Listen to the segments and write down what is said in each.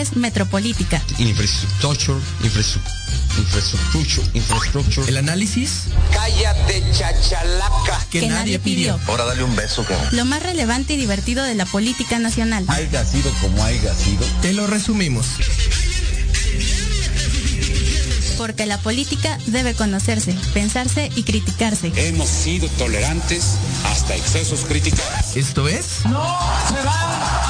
es Metropolítica. Infraestructure, infraestructure, infraestructure. El análisis. Cállate, chachalaca. Que, nadie pidió. Ahora dale un beso, que Lo más relevante y divertido de la política nacional. Haiga sido como haya sido. Te lo resumimos. Porque la política debe conocerse, pensarse y criticarse. Hemos sido tolerantes hasta excesos críticos. Esto es No se van.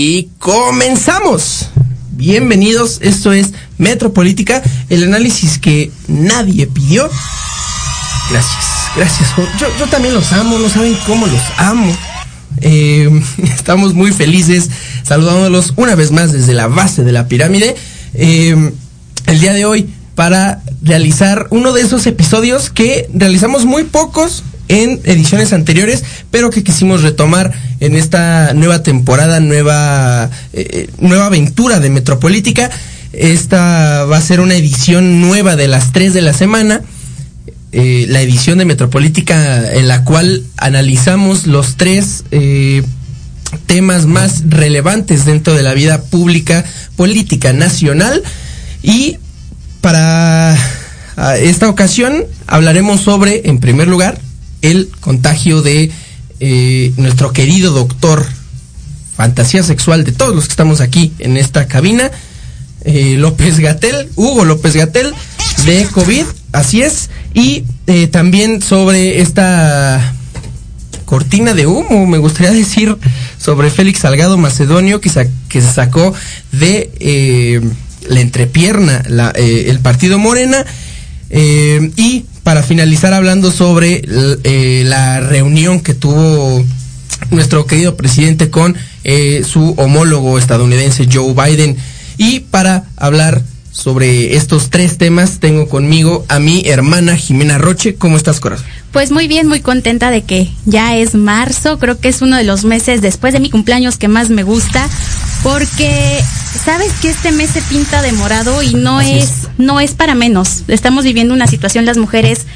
Y comenzamos. Bienvenidos, esto es Metropolítica, el análisis que nadie pidió. Gracias, gracias. Yo, también los amo, no saben cómo los amo. Eh, estamos muy felices saludándolos una vez más desde la base de la pirámide. Eh, el día de hoy para realizar uno de esos episodios que realizamos muy pocos en ediciones anteriores, pero que quisimos retomar en esta nueva temporada, nueva, eh, nueva aventura de Metropolítica. Esta va a ser una edición nueva de las 3 de la semana. eh, la edición de Metropolítica en la cual analizamos los tres eh, temas más relevantes dentro de la vida pública política nacional y para esta ocasión hablaremos sobre, en primer lugar, el contagio de eh, nuestro querido doctor fantasía sexual de todos los que estamos aquí en esta cabina, eh, López Gatel, Hugo López Gatel, de COVID, así es, y eh, también sobre esta cortina de humo, me gustaría decir, sobre Félix Salgado Macedonio, que, sa- que se sacó de eh, la entrepierna el partido Morena. y para finalizar hablando sobre eh, la reunión que tuvo nuestro querido presidente con eh, su homólogo estadounidense Joe Biden. Y para hablar sobre estos tres temas tengo conmigo a mi hermana Jimena Roche. ¿Cómo estás, corazón? Pues muy bien, muy contenta de que ya es marzo. Creo que es uno de los meses después de mi cumpleaños que más me gusta. Porque sabes que este mes se pinta de morado y no es. no es para menos. Estamos viviendo una situación las mujeres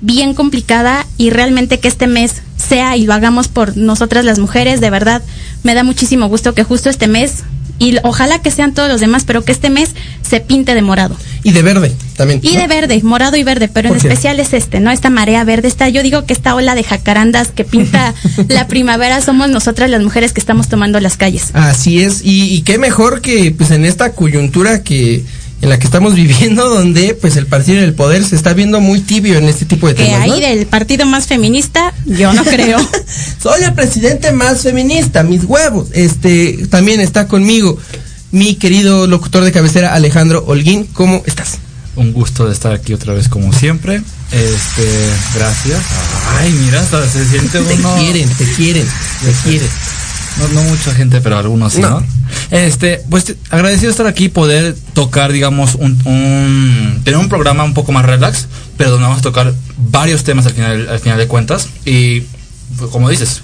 bien complicada y realmente que este mes sea y lo hagamos por nosotras las mujeres, de verdad me da muchísimo gusto que justo este mes y ojalá que sean todos los demás, pero que este mes se pinte de morado. Y de verde también. Y ¿no? de verde, morado y verde, pero en especial es este, ¿no? Esta marea verde, esta, yo digo que esta ola de jacarandas que pinta la primavera somos nosotras las mujeres que estamos tomando las calles. Así es, y, y qué mejor que pues en esta coyuntura que en la que estamos viviendo, donde pues el partido del poder se está viendo muy tibio en este tipo de Que temas. ¿no? ahí del partido más feminista, yo no creo. Soy el presidente más feminista, mis huevos. Este también está conmigo mi querido locutor de cabecera Alejandro Holguín. ¿Cómo estás? Un gusto de estar aquí otra vez como siempre. Este, gracias. Ay, mira, hasta se siente Te uno. quieren, te quieren, te quieren. No, no mucha gente, pero algunos sí, No. ¿no? Este, pues agradecido estar aquí, poder tocar, digamos, un, un- tener un programa un poco más relax, pero donde vamos a tocar varios temas al final, al final de cuentas. Y, pues, como dices,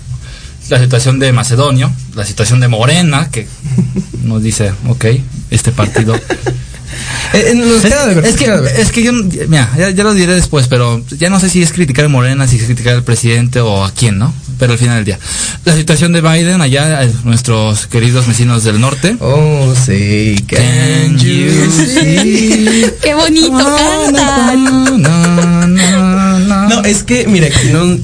la situación de Macedonio, la situación de Morena, que nos dice, ok, este partido Eh, nos queda de ver, es que, queda es que yo, mira, ya, ya lo diré después, pero ya no sé si es criticar a Morena, si es criticar al presidente o a quién, ¿no? Pero al final del día. La situación de Biden allá, eh, nuestros queridos vecinos del norte. Oh, sí, can you see? Qué bonito cantan. No, no, no. No, es que, mira,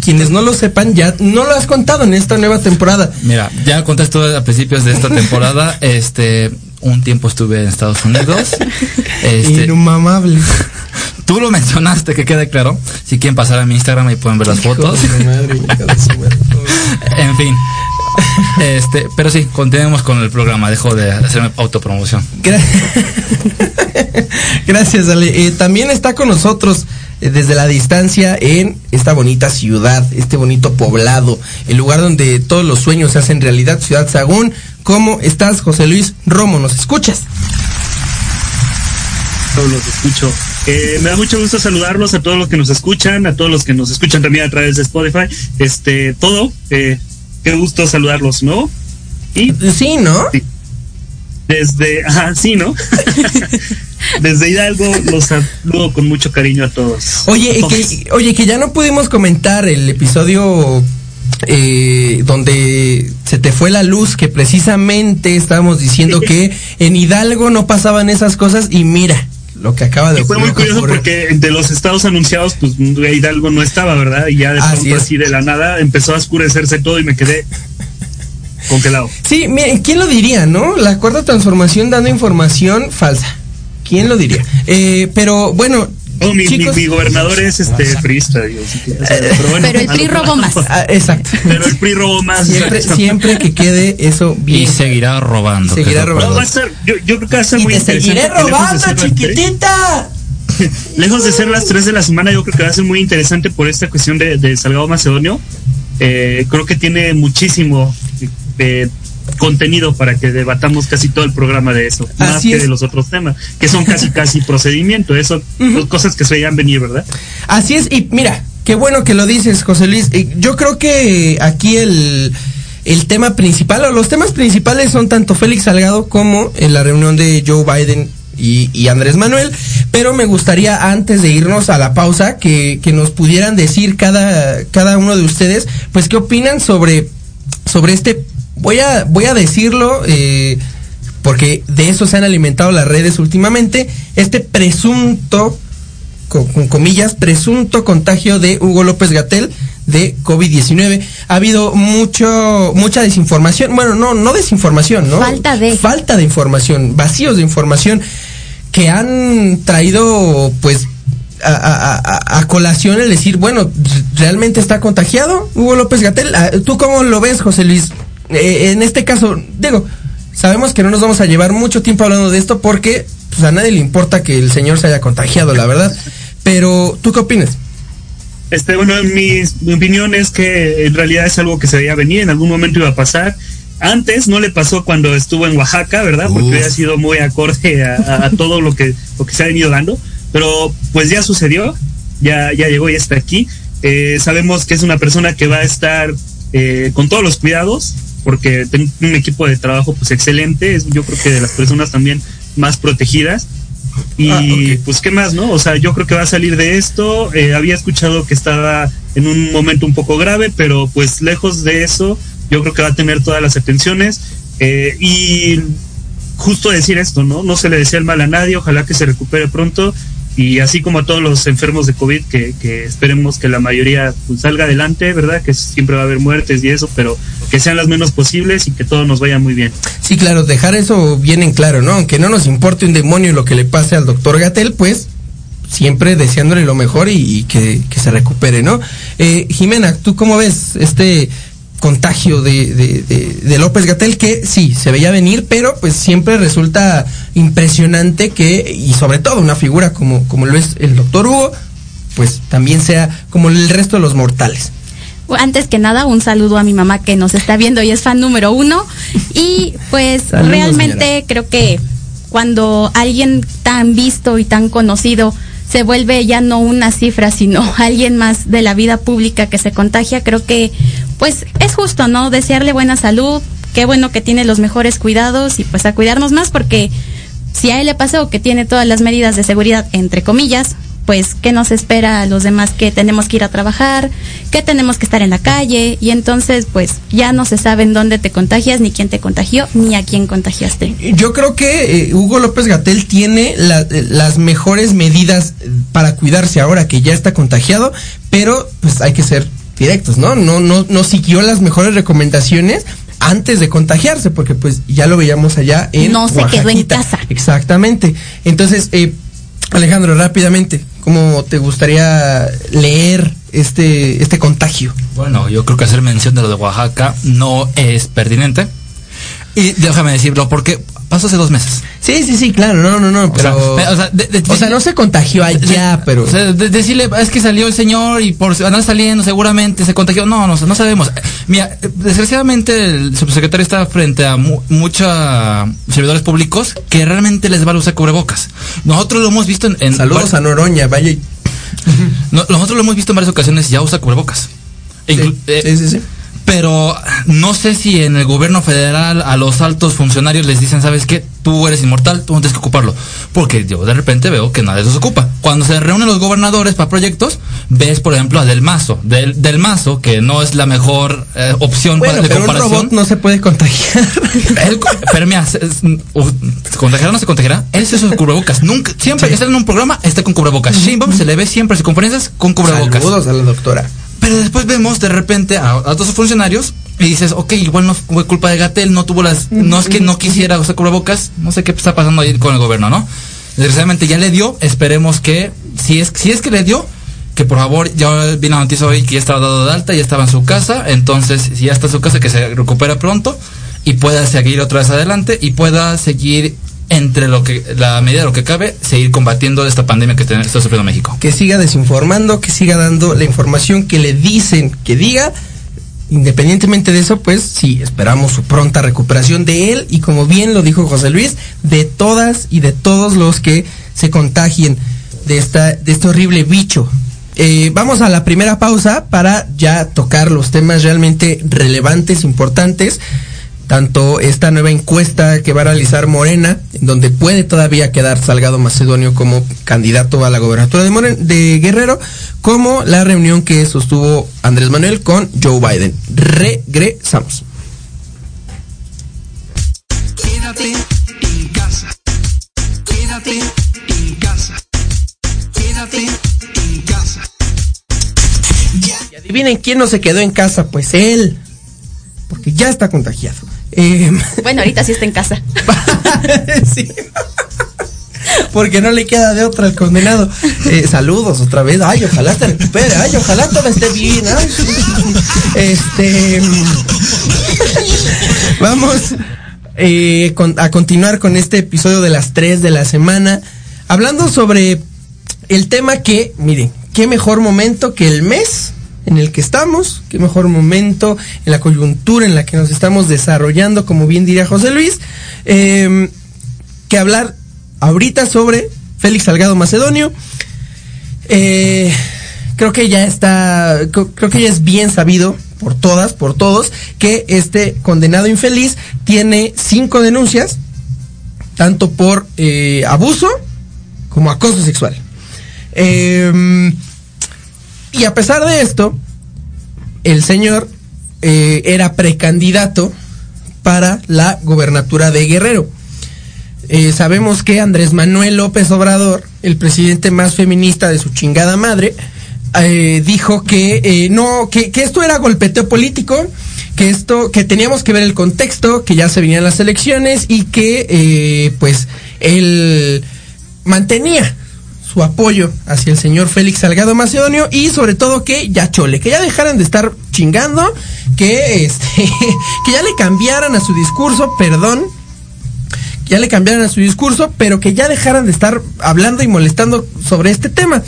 quienes no lo sepan, ya no lo has contado en esta nueva temporada. Mira, ya conté esto a principios de esta temporada. Este, un tiempo estuve en Estados Unidos. Este, Inmamable. Tú lo mencionaste, que quede claro. Si quieren pasar a mi Instagram, ahí pueden ver las fotos. Madre. En fin. Este, pero sí, continuemos con el programa. Dejo de hacerme autopromoción. Gra- Gracias, Ale. Eh, también está con nosotros eh, desde la distancia en esta bonita ciudad, este bonito poblado, el lugar donde todos los sueños se hacen realidad, Ciudad Sagún. ¿Cómo estás, José Luis Romo? ¿Nos escuchas? todos los escucho. Eh, me da mucho gusto saludarlos a todos los que nos escuchan, a todos los que nos escuchan también a través de Spotify. Este, todo. Eh, qué gusto saludarlos, ¿no? Y Sí, ¿no? Sí. desde, ajá, sí, ¿no? desde Hidalgo los saludo con mucho cariño a todos. Oye, Todos. que, oye, que ya no pudimos comentar el episodio eh, donde se te fue la luz, que precisamente estábamos diciendo que en Hidalgo no pasaban esas cosas y mira lo que acaba de Y fue muy curioso porque entre los estados anunciados, pues Hidalgo no estaba, ¿verdad? Y ya de Así pronto así de la nada empezó a oscurecerse todo y me quedé congelado. Sí, miren, ¿quién lo diría, no? La cuarta transformación dando información falsa. ¿Quién lo diría? Eh, pero bueno, Oh, mi, mi- chicos, mi gobernador es este priista, Dios. Pero, bueno, Pero el PRI robó más. ah, exacto. Pero el PRI robó más. Siempre, siempre que quede eso bien. Y seguirá robando. Seguirá robando. No, va a ser, yo, yo creo que va a ser Y muy te interesante. seguiré de robando, ser las tres- chiquitita. Lejos de ser las 3 de la semana, yo creo que va a ser muy interesante por esta cuestión de, de Salgado Macedonio. Eh, creo que tiene muchísimo eh, contenido para que debatamos casi todo el programa de eso, más que de los otros temas, que son casi casi procedimiento, eso, son cosas que se veían venir, ¿verdad? Así es, y mira, qué bueno que lo dices, José Luis. Yo creo que aquí el, el tema principal, o los temas principales son tanto Félix Salgado como en la reunión de Joe Biden y, y Andrés Manuel, pero me gustaría antes de irnos a la pausa que, que nos pudieran decir cada, cada uno de ustedes, pues qué opinan sobre, sobre este, voy a, voy a decirlo, eh, porque de eso se han alimentado las redes últimamente, este presunto con, con comillas, presunto contagio de Hugo López Gatel de COVID-19. Ha habido mucho, mucha desinformación. Bueno, no, no desinformación, ¿no? Falta de. Falta de información, vacíos de información que han traído, pues, a, a- a- a colación el decir, bueno, ¿realmente está contagiado Hugo López Gatel? Ah, ¿Tú cómo lo ves, José Luis? Eh, en este caso, digo, sabemos que no nos vamos a llevar mucho tiempo hablando de esto porque pues, a nadie le importa que el señor se haya contagiado, la verdad. Pero, ¿tú qué opinas? Este, bueno, mi, mi opinión es que en realidad es algo que se veía venir, en algún momento iba a pasar. Antes no le pasó cuando estuvo en Oaxaca, ¿verdad? Porque Uf. había sido muy acorde a, a- a todo lo que, lo que se ha venido dando. Pero pues ya sucedió, ya, ya llegó, ya está aquí. Eh, sabemos que es una persona que va a estar eh, con todos los cuidados, porque tiene un equipo de trabajo pues excelente, es yo creo que de las personas también más protegidas. Y Ah, pues qué más, ¿no? O sea, yo creo que va a salir de esto. Eh, había escuchado que estaba en un momento un poco grave, pero pues lejos de eso, yo creo que va a tener todas las atenciones. Eh, y justo decir esto, ¿no? No se le desea el mal a nadie, ojalá que se recupere pronto. Y así como a todos los enfermos de COVID, que, que esperemos que la mayoría pues, salga adelante, ¿verdad? Que siempre va a haber muertes y eso, pero que sean las menos posibles y que todo nos vaya muy bien. Sí, claro, dejar eso bien en claro, ¿no? Aunque no nos importe un demonio lo que le pase al doctor Gatel, pues siempre deseándole lo mejor y, que se recupere, ¿no? Eh, Jimena, ¿tú cómo ves este contagio de, de, de- de López Gatel que sí, se veía venir, pero pues siempre resulta impresionante que, y sobre todo una figura como, como lo es el doctor Hugo, pues también sea como el resto de los mortales. Antes que nada, un saludo a mi mamá que nos está viendo y es fan número uno. Y pues Saludos, realmente señora. creo que cuando alguien tan visto y tan conocido se vuelve ya no una cifra, sino alguien más de la vida pública que se contagia, creo que pues es justo, ¿no? Desearle buena salud, qué bueno que tiene los mejores cuidados y pues a cuidarnos más porque si a él le pasó que tiene todas las medidas de seguridad, entre comillas, pues qué nos espera a los demás que tenemos que ir a trabajar, que tenemos que estar en la calle y entonces pues ya no se sabe en dónde te contagias, ni quién te contagió, ni a quién contagiaste. Yo creo que eh, Hugo López Gatel tiene eh, las mejores medidas eh, para cuidarse ahora que ya está contagiado, pero pues hay que ser directos, ¿no? No, no, no siguió las mejores recomendaciones antes de contagiarse, porque pues ya lo veíamos allá en No se quedó en casa. Exactamente. Entonces, eh, Alejandro, rápidamente, ¿cómo te gustaría leer este, este contagio? Bueno, yo creo que hacer mención de lo de Oaxaca no es pertinente. Y déjame decirlo porque pasó hace dos meses. Sí, sí, sí, claro, no, no, no, O sea, pero... o sea, de- de- o sea, no se contagió allá, pero... O sea, de- decirle, es que salió el señor y por andar saliendo seguramente se contagió. No, no, no sabemos. Mira, desgraciadamente el subsecretario está frente a mu- mucha servidores públicos que realmente les vale usar cubrebocas. Nosotros lo hemos visto en... en Saludos a Noroña, vaya. y- no, nosotros lo hemos visto en varias ocasiones ya usa cubrebocas. Inclu- eh, sí, sí, sí. Pero no sé si en el gobierno federal a los altos funcionarios les dicen, ¿sabes qué? Tú eres inmortal, tú no tienes que ocuparlo. Porque yo de repente veo que nadie se ocupa. Cuando se reúnen los gobernadores para proyectos, ves, por ejemplo, a Del Mazo. Del, del Mazo, que no es la mejor eh, opción Bueno, para de pero un comparación. robot no se puede contagiar. Él, pero mira, se, es- o- ¿se contagiará o no se contagiará? Él se usa cubrebocas. Nunca, siempre que está en un programa, está con cubrebocas. Sheinbaum se le ve siempre en sus conferencias con cubrebocas. Saludos a la doctora. Pero después vemos de repente a, a funcionarios y dices, ok, igual no fue culpa de Gatel, no tuvo las, no es que no quisiera usar cubrebocas, no sé qué está pasando ahí con el gobierno, ¿no? Desgraciadamente ya le dio, esperemos que, si es, si es que le dio, que por favor, ya vi la noticia hoy que ya estaba dado de alta, ya estaba en su casa, entonces si ya está en su casa, que se recupera pronto y pueda seguir otra vez adelante y pueda seguir entre lo que, la medida de lo que cabe, seguir combatiendo esta pandemia que está sufriendo México. Que siga desinformando, que siga dando la información que le dicen que diga. Independientemente de eso, pues sí, esperamos su pronta recuperación de él y como bien lo dijo José Luis, de todas y de todos los que se contagien de, esta, de este horrible bicho. Eh, vamos a la primera pausa para ya tocar los temas realmente relevantes, importantes. Tanto esta nueva encuesta que va a realizar Morena, en donde puede todavía quedar Salgado Macedonio como candidato a la gobernatura de Guerrero, como la reunión que sostuvo Andrés Manuel con Joe Biden. Regresamos. Quédate en casa. Quédate en casa. Quédate en casa. Y adivinen quién no se quedó en casa, pues él, porque ya está contagiado. Eh, Bueno, ahorita sí está en casa. sí. Porque no le queda de otra al condenado. Eh, saludos otra vez. Ay, ojalá te recupere. Ay, ojalá todo esté bien. Ay. Este. Vamos eh, con- a continuar con este episodio de las 3 de la semana. Hablando sobre el tema que, miren, qué mejor momento que el mes en el que estamos, qué mejor momento en la coyuntura en la que nos estamos desarrollando, como bien diría José Luis, eh, que hablar ahorita sobre Félix Salgado Macedonio. Eh, creo que ya está, creo, que ya es bien sabido por todas, por todos, que este condenado infeliz tiene cinco denuncias, tanto por eh, abuso como acoso sexual. Eh, y a pesar de esto, el señor eh, era precandidato para la gobernatura de Guerrero. Eh, sabemos que Andrés Manuel López Obrador, el presidente más feminista de su chingada madre, eh, dijo que no, que, que esto era golpeteo político, que esto, que teníamos que ver el contexto, que ya se venían las elecciones y que pues él mantenía su apoyo hacia el señor Félix Salgado Macedonio y sobre todo que ya chole, que ya dejaran de estar chingando, que este, que ya le cambiaran a su discurso, perdón, que ya le cambiaran a su discurso, pero que ya dejaran de estar hablando y molestando sobre este tema.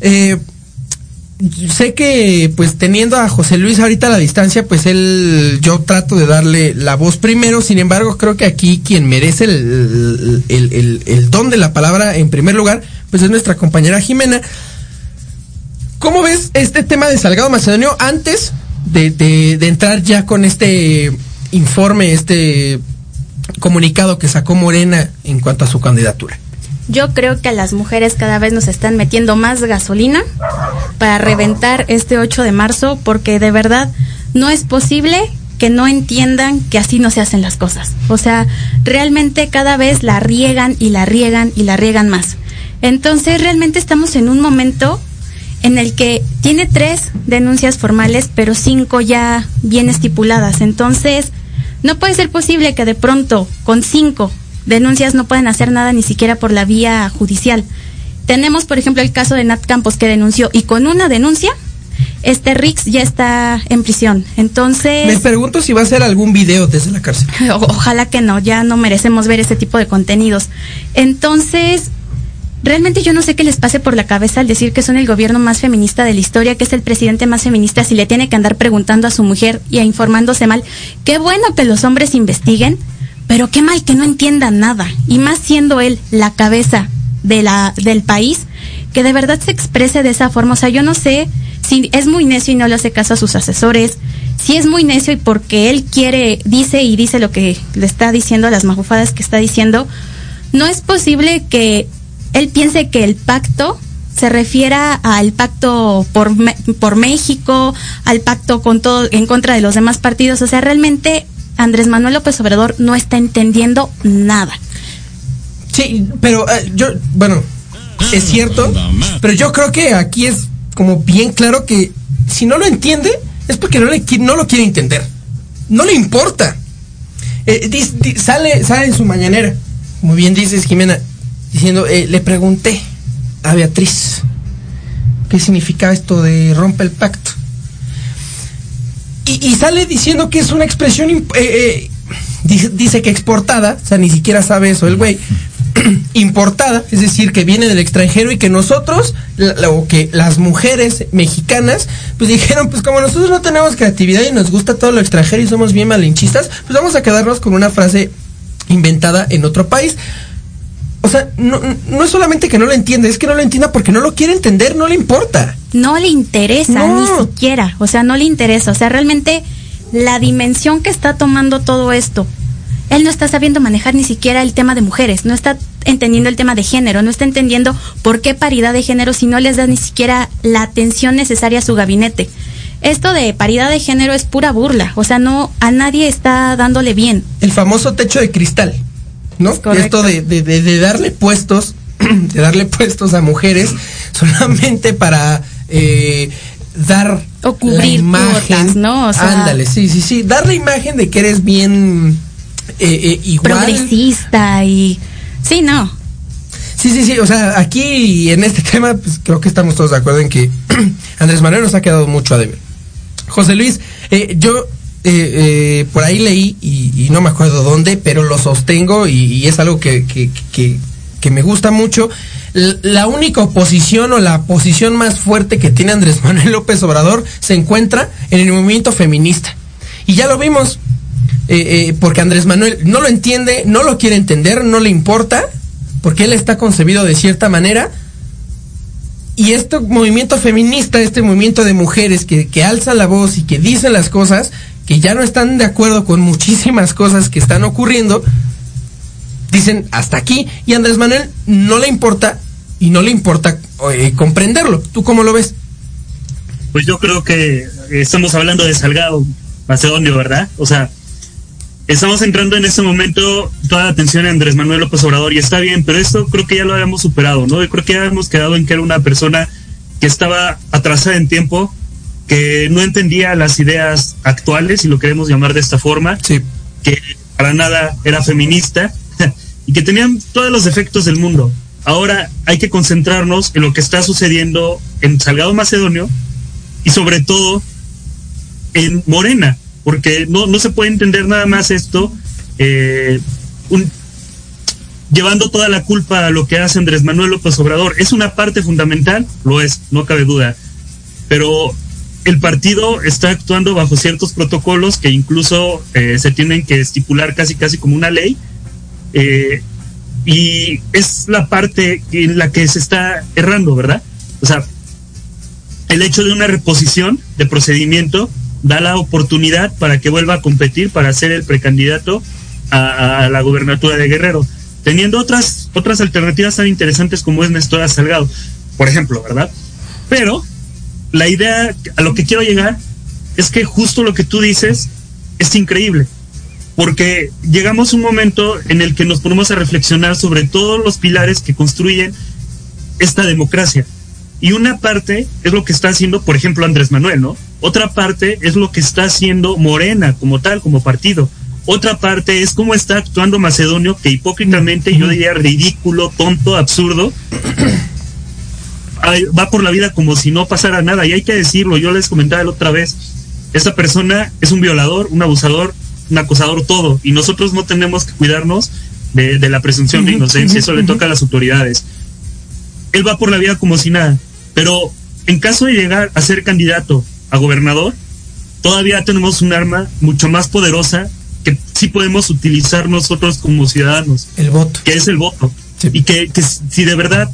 Eh, sé que pues teniendo a José Luis ahorita a la distancia, pues él, yo trato de darle la voz primero, sin embargo creo que aquí quien merece el, don de la palabra en primer lugar, pues es nuestra compañera Jimena. ¿Cómo ves este tema de Salgado Macedonio antes de entrar ya con este informe, este comunicado que sacó Morena en cuanto a su candidatura? Yo creo que a las mujeres cada vez nos están metiendo más gasolina para reventar este 8 de marzo porque de verdad no es posible que no entiendan que así no se hacen las cosas. O sea, realmente cada vez la riegan y la riegan y la riegan más. Entonces realmente estamos en un momento en el que tiene tres denuncias formales, pero cinco ya bien estipuladas. Entonces, no puede ser posible que de pronto con cinco denuncias no puedan hacer nada ni siquiera por la vía judicial. Tenemos, por ejemplo, el caso de Nat Campos que denunció y con una denuncia este Rix ya está en prisión. Entonces, Me pregunto si va a hacer algún video desde la cárcel. o- ojalá que no, ya no merecemos ver ese tipo de contenidos. Entonces, realmente yo no sé qué les pase por la cabeza al decir que son el gobierno más feminista de la historia, que es el presidente más feminista, si le tiene que andar preguntando a su mujer y a informándose mal. Qué bueno que los hombres investiguen, pero qué mal que no entiendan nada. Y más siendo él la cabeza de la, del país, que de verdad se exprese de esa forma. O sea, yo no sé si es muy necio y no le hace caso a sus asesores, si es muy necio y porque él quiere, dice y dice lo que le está diciendo, las mafufadas que está diciendo, no es posible que él piense que el pacto se refiera al pacto por, por México, al pacto con todo en contra de los demás partidos. O sea, realmente Andrés Manuel López Obrador no está entendiendo nada. Sí, pero eh, yo, bueno, es cierto, pero yo creo que aquí es como bien claro que si no lo entiende es porque no, le, no lo quiere entender. No le importa. Eh, sale, sale en su mañanera, como bien dices Jimena, diciendo, eh, le pregunté a Beatriz qué significaba esto de rompe el pacto. Y, sale diciendo que es una expresión, eh, eh, dice, que exportada, o sea, ni siquiera sabe eso el güey, importada, es decir, que viene del extranjero y que nosotros, o que las mujeres mexicanas, pues dijeron, pues como nosotros no tenemos creatividad y nos gusta todo lo extranjero y somos bien malinchistas, pues vamos a quedarnos con una frase inventada en otro país. O sea, no, no es solamente que no lo entiende, es que no lo entienda porque no lo quiere entender, no le importa. No le interesa No. ni siquiera, o sea, no le interesa, o sea, realmente la dimensión que está tomando todo esto, él no está sabiendo manejar ni siquiera el tema de mujeres, no está entendiendo el tema de género, no está entendiendo por qué paridad de género si no les da ni siquiera la atención necesaria a su gabinete. Esto de paridad de género es pura burla, o sea, no a nadie está dándole bien. el famoso techo de cristal, ¿no? Es. Esto de, de- de- de darle puestos, de darle puestos a mujeres solamente para eh, dar O cubrir la imagen, ¿no? O sea- ándale, sí, sí, sí, dar la imagen de que eres bien eh, eh, igual. Progresista y sí, no. Sí, sí, sí, o sea, aquí en este tema, pues creo que estamos todos de acuerdo en que Andrés Manuel nos ha quedado mucho a deber. José Luis, eh, yo eh, eh, por ahí leí, y, no me acuerdo dónde, pero lo sostengo y, es algo que, que, me gusta mucho. La única oposición o la posición más fuerte que tiene Andrés Manuel López Obrador se encuentra en el movimiento feminista. Y ya lo vimos, eh, eh, porque Andrés Manuel no lo entiende, no lo quiere entender, no le importa, porque él está concebido de cierta manera. Y este movimiento feminista, este movimiento de mujeres que, que alzan la voz y que dicen las cosas, que ya no están de acuerdo con muchísimas cosas que están ocurriendo, dicen hasta aquí. Y Andrés Manuel no le importa y no le importa eh, comprenderlo. ¿Tú cómo lo ves? Pues yo creo que estamos hablando de Salgado Macedonio, ¿verdad? O sea, estamos entrando en este momento toda la atención a Andrés Manuel López Obrador y está bien, pero esto creo que ya lo habíamos superado, ¿no? Yo creo que ya hemos quedado en que era una persona que estaba atrasada en tiempo, que no entendía las ideas actuales, si lo queremos llamar de esta forma, Sí. que para nada era feminista y que tenían todos los defectos del mundo. Ahora hay que concentrarnos en lo que está sucediendo en Salgado Macedonio y sobre todo en Morena, porque no, no se puede entender nada más esto eh, un- llevando toda la culpa a lo que hace Andrés Manuel López Obrador. Es una parte fundamental, lo es, no cabe duda, pero el partido está actuando bajo ciertos protocolos que incluso eh, se tienen que estipular casi casi como una ley eh, y es la parte en la que se está errando, ¿verdad? O sea, el hecho de una reposición de procedimiento da la oportunidad para que vuelva a competir para ser el precandidato a, la gubernatura de Guerrero, teniendo otras otras alternativas tan interesantes como es Néstor Salgado, por ejemplo, ¿verdad? Pero la idea a lo que quiero llegar es que justo lo que tú dices es increíble, porque llegamos a un momento en el que nos ponemos a reflexionar sobre todos los pilares que construyen esta democracia. Y una parte es lo que está haciendo, por ejemplo, Andrés Manuel, ¿no? Otra parte es lo que está haciendo Morena como tal, como partido. Otra parte es cómo está actuando Macedonio, que hipócritamente yo diría ridículo, tonto, absurdo, va por la vida como si no pasara nada. Y hay que decirlo, yo les comentaba la otra vez, esta persona es un violador, un abusador, un acosador, todo. Y nosotros no tenemos que cuidarnos de, de la presunción de inocencia, eso le toca a las autoridades. Él va por la vida como si nada. Pero en caso de llegar a ser candidato a gobernador, todavía tenemos un arma mucho más poderosa que sí podemos utilizar nosotros como ciudadanos, El voto. que es el voto. Sí. Y que, que si de verdad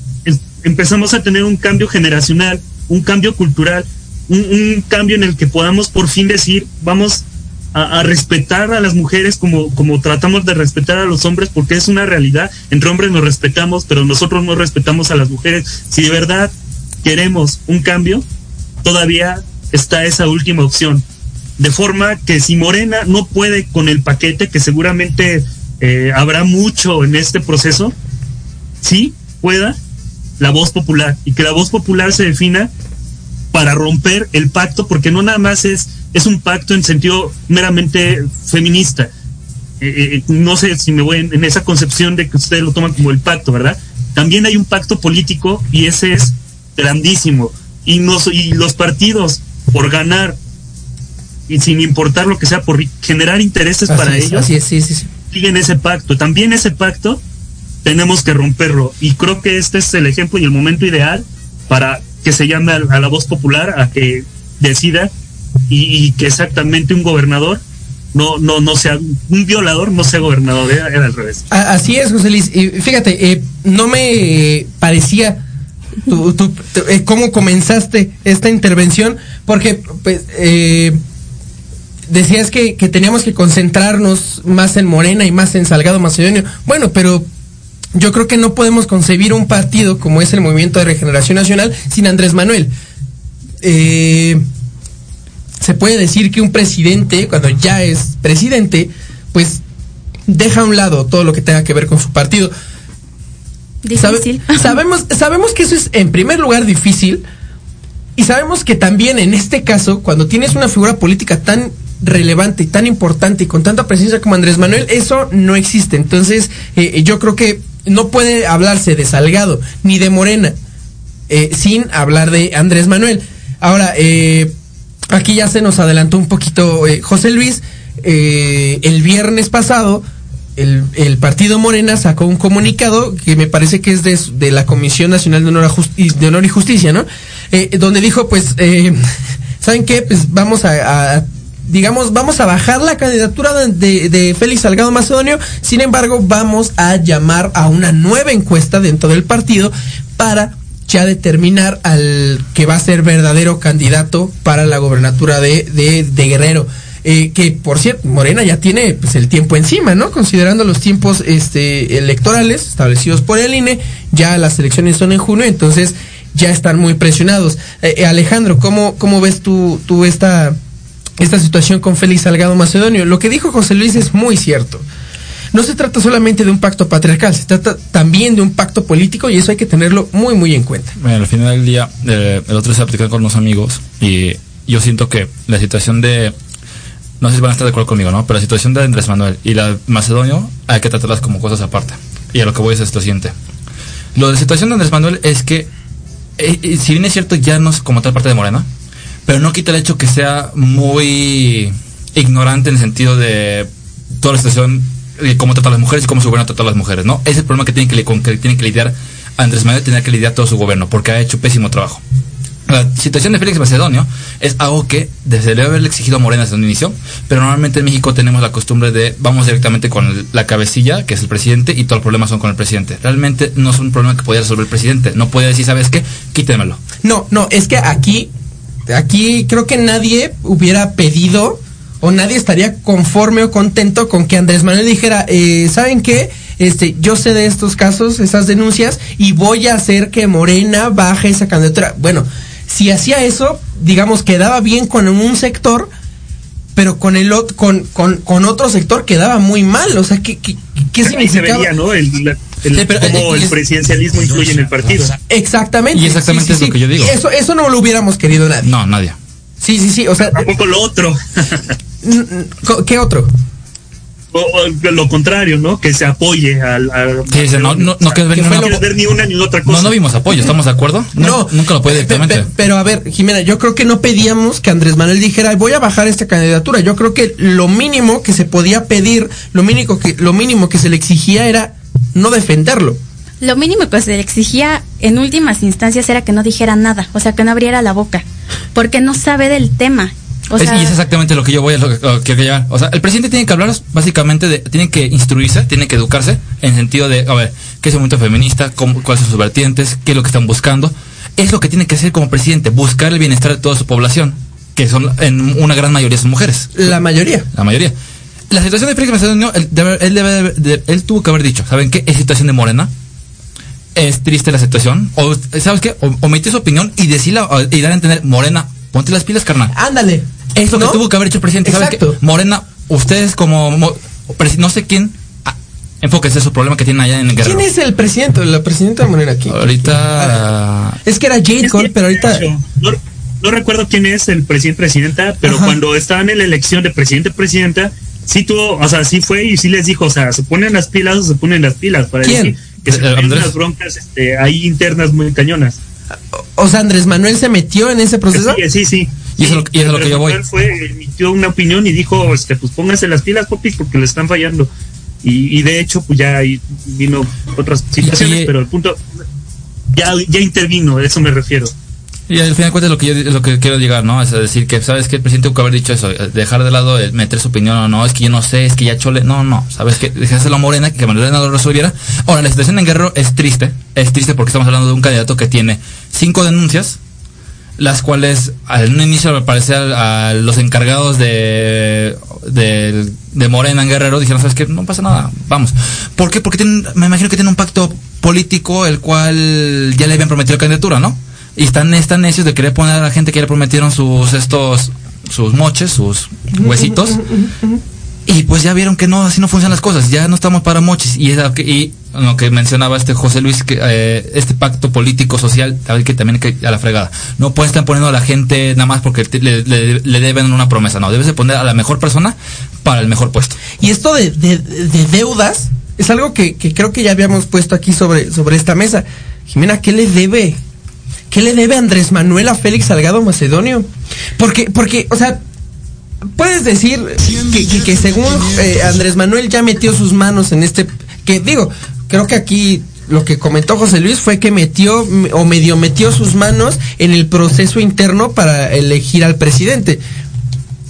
empezamos a tener un cambio generacional, un cambio cultural, un, cambio en el que podamos por fin decir, vamos a, a respetar a las mujeres como, como tratamos de respetar a los hombres, porque es una realidad. Entre hombres nos respetamos, pero nosotros no respetamos a las mujeres. Si de verdad queremos un cambio, todavía está esa última opción. De forma que si Morena no puede con el paquete, que seguramente eh, habrá mucho en este proceso, sí pueda la voz popular y que la voz popular se defina para romper el pacto, porque no nada más es, es un pacto en sentido meramente feminista. Eh, eh, no sé si me voy en, en esa concepción de que ustedes lo toman como el pacto, ¿verdad? También hay un pacto político y ese es grandísimo. Y, nos, y los partidos, por ganar y sin importar lo que sea, por generar intereses Así para es, ellos, Así es, sí, sí, sí. siguen ese pacto. También ese pacto tenemos que romperlo. Y creo que este es el ejemplo y el momento ideal para que se llame a, la voz popular a que decida y, que exactamente un gobernador no, no, no sea un violador, no sea gobernador, era, al revés. Así es, José Luis. Y fíjate, eh, no me eh, parecía tu- tu- eh, cómo comenzaste esta intervención, porque pues, eh, decías que, que teníamos que concentrarnos más en Morena y más en Salgado Macedonio. Bueno, pero yo creo que no podemos concebir un partido como es el Movimiento de Regeneración Nacional sin Andrés Manuel. Eh, se puede decir que un presidente, cuando ya es presidente, pues deja a un lado todo lo que tenga que ver con su partido. Sabe- Difícil. sabemos, sabemos que eso es en primer lugar difícil y sabemos que también en este caso, cuando tienes una figura política tan relevante y tan importante y con tanta presencia como Andrés Manuel, eso no existe. Entonces, eh, yo creo que no puede hablarse de Salgado ni de Morena eh, sin hablar de Andrés Manuel. Ahora, eh, aquí ya se nos adelantó un poquito eh, José Luis. eh, el viernes pasado, el, el partido Morena sacó un comunicado que me parece que es de, de la Comisión Nacional de Honor, de Honor y Justicia, ¿no? Donde dijo, pues, ¿saben qué? Pues vamos a, a- digamos, vamos a bajar la candidatura de, de- Félix Salgado Macedonio, sin embargo, vamos a llamar a una nueva encuesta dentro del partido para ya determinar al que va a ser verdadero candidato para la gobernatura de, de, de Guerrero. Eh, que por cierto, Morena ya tiene pues, el tiempo encima, ¿no? Considerando los tiempos este, electorales establecidos por el INE, ya las elecciones son en junio, entonces ya están muy presionados. Eh, eh, Alejandro, ¿cómo, ¿cómo ves tú, tú esta, esta situación con Félix Salgado Macedonio? Lo que dijo José Luis es muy cierto. No se trata solamente de un pacto patriarcal, se trata también de un pacto político y eso hay que tenerlo muy, muy en cuenta. Bueno, al final del día, eh, el otro se platicando con unos amigos y yo siento que la situación de, no sé si van a estar de acuerdo conmigo, ¿no? Pero la situación de Andrés Manuel y la Macedonio hay que tratarlas como cosas aparte. Y a lo que voy es lo siguiente. Lo de la situación de Andrés Manuel es que, eh, eh, si bien es cierto, ya no es como tal parte de Morena, pero no quita el hecho que sea muy ignorante en el sentido de toda la situación de cómo trata a las mujeres y cómo su gobierno trata a las mujeres, ¿no? Es el problema que tiene que, con que tiene que lidiar Andrés Manuel, tiene que lidiar todo su gobierno, porque ha hecho pésimo trabajo. La situación de Félix Macedonio es algo que desde debe haberle exigido a Morena desde un inicio, pero normalmente en México tenemos la costumbre de vamos directamente con la cabecilla, que es el presidente, y todos los problemas son con el presidente. Realmente no es un problema que podía resolver el presidente. No puede decir, ¿sabes qué? Quítemelo. No, no, es que aquí, aquí creo que nadie hubiera pedido o nadie estaría conforme o contento con que Andrés Manuel dijera, eh, ¿saben qué? Este, yo sé de estos casos, esas denuncias, y voy a hacer que Morena baje esa candidatura. Bueno, si hacía eso, digamos, quedaba bien con un sector, pero con el con, con, con otro sector quedaba muy mal. O sea, ¿qué, qué, se veía, ¿no? El, la- el- Sí, pero, cómo el es- presidencialismo influye en el partido. Exactamente. Y exactamente es lo que yo digo. Eso, eso no lo hubiéramos querido nadie. No, nadie. Sí, sí, sí. O sea, Tampoco lo otro. ¿qué otro? o, o lo contrario, ¿no? Que se apoye al. Sí, dice, no, no, no quieres ver que ni no una- ver ni una ni otra cosa. No, no vimos apoyo, ¿estamos de acuerdo? No, nunca lo puede pe- directamente. pe- pero a ver, Jimena, yo creo que no pedíamos que Andrés Manuel dijera, voy a bajar esta candidatura. Yo creo que lo mínimo que se podía pedir, lo mínimo que, lo mínimo que se le exigía era no defenderlo. Lo mínimo que se le exigía en últimas instancias era que no dijera nada, o sea, que no abriera la boca, porque no sabe del tema. O Es- sea, y es exactamente lo que yo voy a lo que, lo que quiero llegar. O sea, el presidente tiene que hablar básicamente de, tiene que instruirse, tiene que educarse en sentido de, a ver, qué es el movimiento feminista, cómo, cuáles son sus vertientes, qué es lo que están buscando. Es lo que tiene que hacer como presidente, buscar el bienestar de toda su población, que son en una gran mayoría son mujeres, La mayoría. la mayoría. La situación de Félix Macedonio, él, debe- él, debe- de- él tuvo que haber dicho, ¿saben qué? Es situación de Morena. Es triste la situación. O, ¿sabes qué? O, omitir su opinión y decirla, y dar a entender, Morena, ponte las pilas, carnal. Ándale. Es lo ¿No? que tuvo que haber hecho el presidente. ¿Sabe Exacto. qué? Morena, ustedes como mo- no sé quién, ah, enfóquese en su problema que tienen allá en Guerrero. ¿Quién es el presidente, la presidenta de Morena aquí? Ahorita Es que era Jade Cole, pero ahorita. No, no recuerdo quién es el presidente presidenta, pero Ajá. cuando estaban en la elección de presidente presidenta, sí tuvo, o sea, sí fue y sí les dijo, o sea, se ponen las pilas o se ponen las pilas para ¿Quién? decir que se Eh, tienen Andrés. unas broncas este, ahí internas muy cañonas. O sea, Andrés Manuel se metió en ese proceso. Sí, sí, sí. Y eso es lo- y eso lo que yo voy. Fue, emitió una opinión y dijo, este, pues pónganse las pilas, popis, porque le están fallando. Y, y de hecho, pues ya vino otras situaciones, pero el punto ya, ya intervino, a eso me refiero. Y al final de cuentas lo que yo lo que quiero llegar, ¿no? Es decir que, ¿sabes que El presidente tuvo que haber dicho eso, eh, dejar de lado meter su opinión o no, es que yo no sé, es que ya chole, no, no, ¿sabes que Dejárselo a Morena, que Morena lo resolviera. Ahora, la situación en Guerrero es triste, es triste porque estamos hablando de un candidato que tiene cinco denuncias, las cuales al inicio me parecer a, los encargados de, de, Morena en Guerrero dijeron, ¿sabes qué? No pasa nada, vamos. ¿Por qué? Porque tienen, me imagino que tienen un pacto político el cual ya le habían prometido candidatura, ¿no? Y están, están necios de querer poner a la gente que le prometieron sus estos sus moches, sus huesitos. Y pues ya vieron que no, así no funcionan las cosas, ya no estamos para moches. Y es lo que, y lo que mencionaba este José Luis, que eh, este pacto político social, a ver, que también que a la fregada. No pueden estar poniendo a la gente nada más porque le- le deben una promesa, no, debes de poner a la mejor persona para el mejor puesto. Y esto de, de- de deudas es algo que, que creo que ya habíamos puesto aquí sobre, sobre esta mesa. Jimena, ¿qué le debe? ¿Qué le debe Andrés Manuel a Félix Salgado Macedonio? Porque, porque, o sea, puedes decir que, según eh, Andrés Manuel ya metió sus manos en este, que digo, creo que aquí lo que comentó José Luis fue que metió o medio metió sus manos en el proceso interno para elegir al presidente.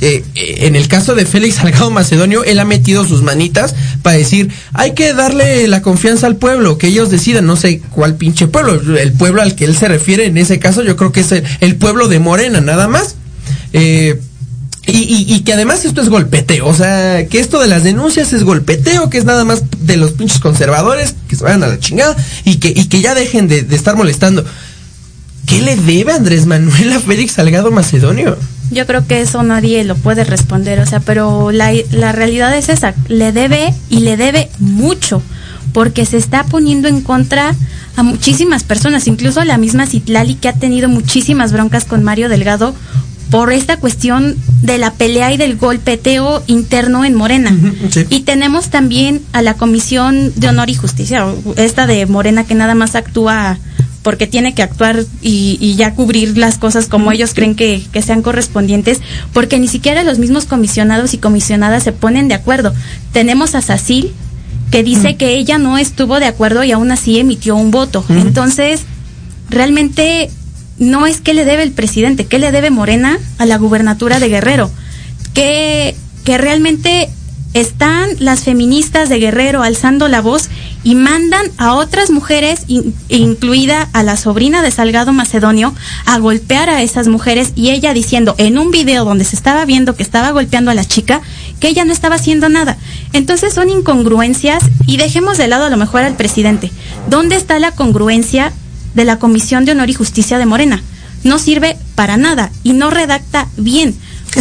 Eh, eh, en el caso de Félix Salgado Macedonio, él ha metido sus manitas para decir, hay que darle la confianza al pueblo, que ellos decidan, no sé cuál pinche pueblo, el pueblo al que él se refiere en ese caso, yo creo que es el, pueblo de Morena, nada más. Eh, y que además esto es golpeteo, o sea, que esto de las denuncias es golpeteo, que es nada más de los pinches conservadores, que se vayan a la chingada y que, y que ya dejen de, de estar molestando. ¿Qué le debe Andrés Manuel a Félix Salgado Macedonio? Yo creo que eso nadie lo puede responder, o sea, pero la, la realidad es esa, le debe y le debe mucho, porque se está poniendo en contra a muchísimas personas, incluso a la misma Citlali que ha tenido muchísimas broncas con Mario Delgado por esta cuestión de la pelea y del golpeteo interno en Morena. Sí. Y tenemos también a la Comisión de Honor y Justicia, esta de Morena que nada más actúa porque tiene que actuar y, y ya cubrir las cosas como ellos creen que, que sean correspondientes, porque ni siquiera los mismos comisionados y comisionadas se ponen de acuerdo. Tenemos a Sacil, que dice que ella no estuvo de acuerdo y aún así emitió un voto. Entonces, realmente no es que le debe el presidente, que le debe Morena a la gubernatura de Guerrero, que, que realmente están las feministas de Guerrero alzando la voz y mandan a otras mujeres, in- incluida a la sobrina de Salgado Macedonio, a golpear a esas mujeres y ella diciendo en un video donde se estaba viendo que estaba golpeando a la chica, que ella no estaba haciendo nada. Entonces son incongruencias y dejemos de lado a lo mejor al presidente. ¿Dónde está la congruencia de la Comisión de Honor y Justicia de Morena? No sirve para nada y no redacta bien.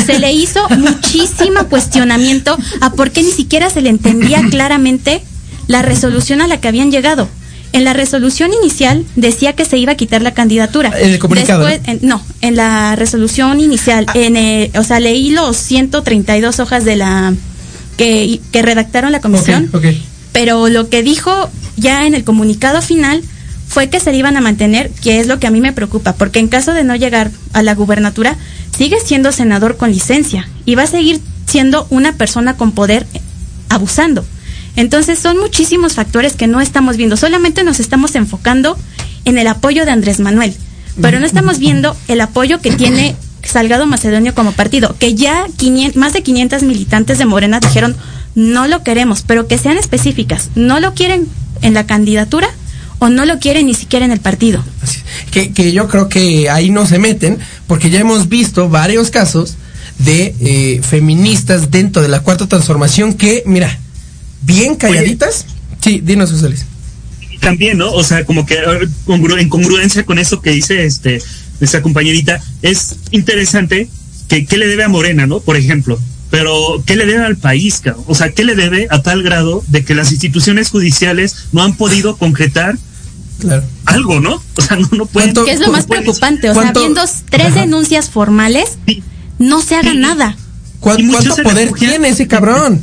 Se le hizo muchísimo cuestionamiento a por qué ni siquiera se le entendía claramente la resolución a la que habían llegado. En la resolución inicial decía que se iba a quitar la candidatura. En el comunicado, Después- en- no, en la resolución inicial, en el- o sea, leí los 132 hojas de la que, que redactaron la comisión, pero lo que dijo ya en el comunicado final fue que se le iban a mantener, que es lo que a mí me preocupa, porque en caso de no llegar a la gubernatura, sigue siendo senador con licencia y va a seguir siendo una persona con poder eh, abusando. Entonces son muchísimos factores que no estamos viendo, solamente nos estamos enfocando en el apoyo de Andrés Manuel, pero no estamos viendo el apoyo que tiene Salgado Macedonio como partido, que ya 500 más de 500 militantes de Morena dijeron no lo queremos, pero que sean específicas, no lo quieren en la candidatura o no lo quieren ni siquiera en el partido. Que, que yo creo que ahí no se meten, porque ya hemos visto varios casos de eh, feministas dentro de la cuarta transformación que, mira, bien calladitas. Sí, dinos, José Luis. También, ¿no? O sea, como que eh, congru- en congruencia con eso que dice este esta compañerita, es interesante que qué le debe a Morena, ¿no? Por ejemplo. Pero, ¿qué le debe al país, cabrón? O sea, ¿qué le debe a tal grado de que las instituciones judiciales no han podido concretar Claro. algo, ¿no? O sea, no, no pueden. ¿Cuánto- Que es lo más preocupante, o sea, ¿Cuánto- viendo tres Ajá. denuncias formales, Sí. no se haga Sí. nada. ¿Cuán- Y muchos ¿Cuánto poder tiene ese cabrón?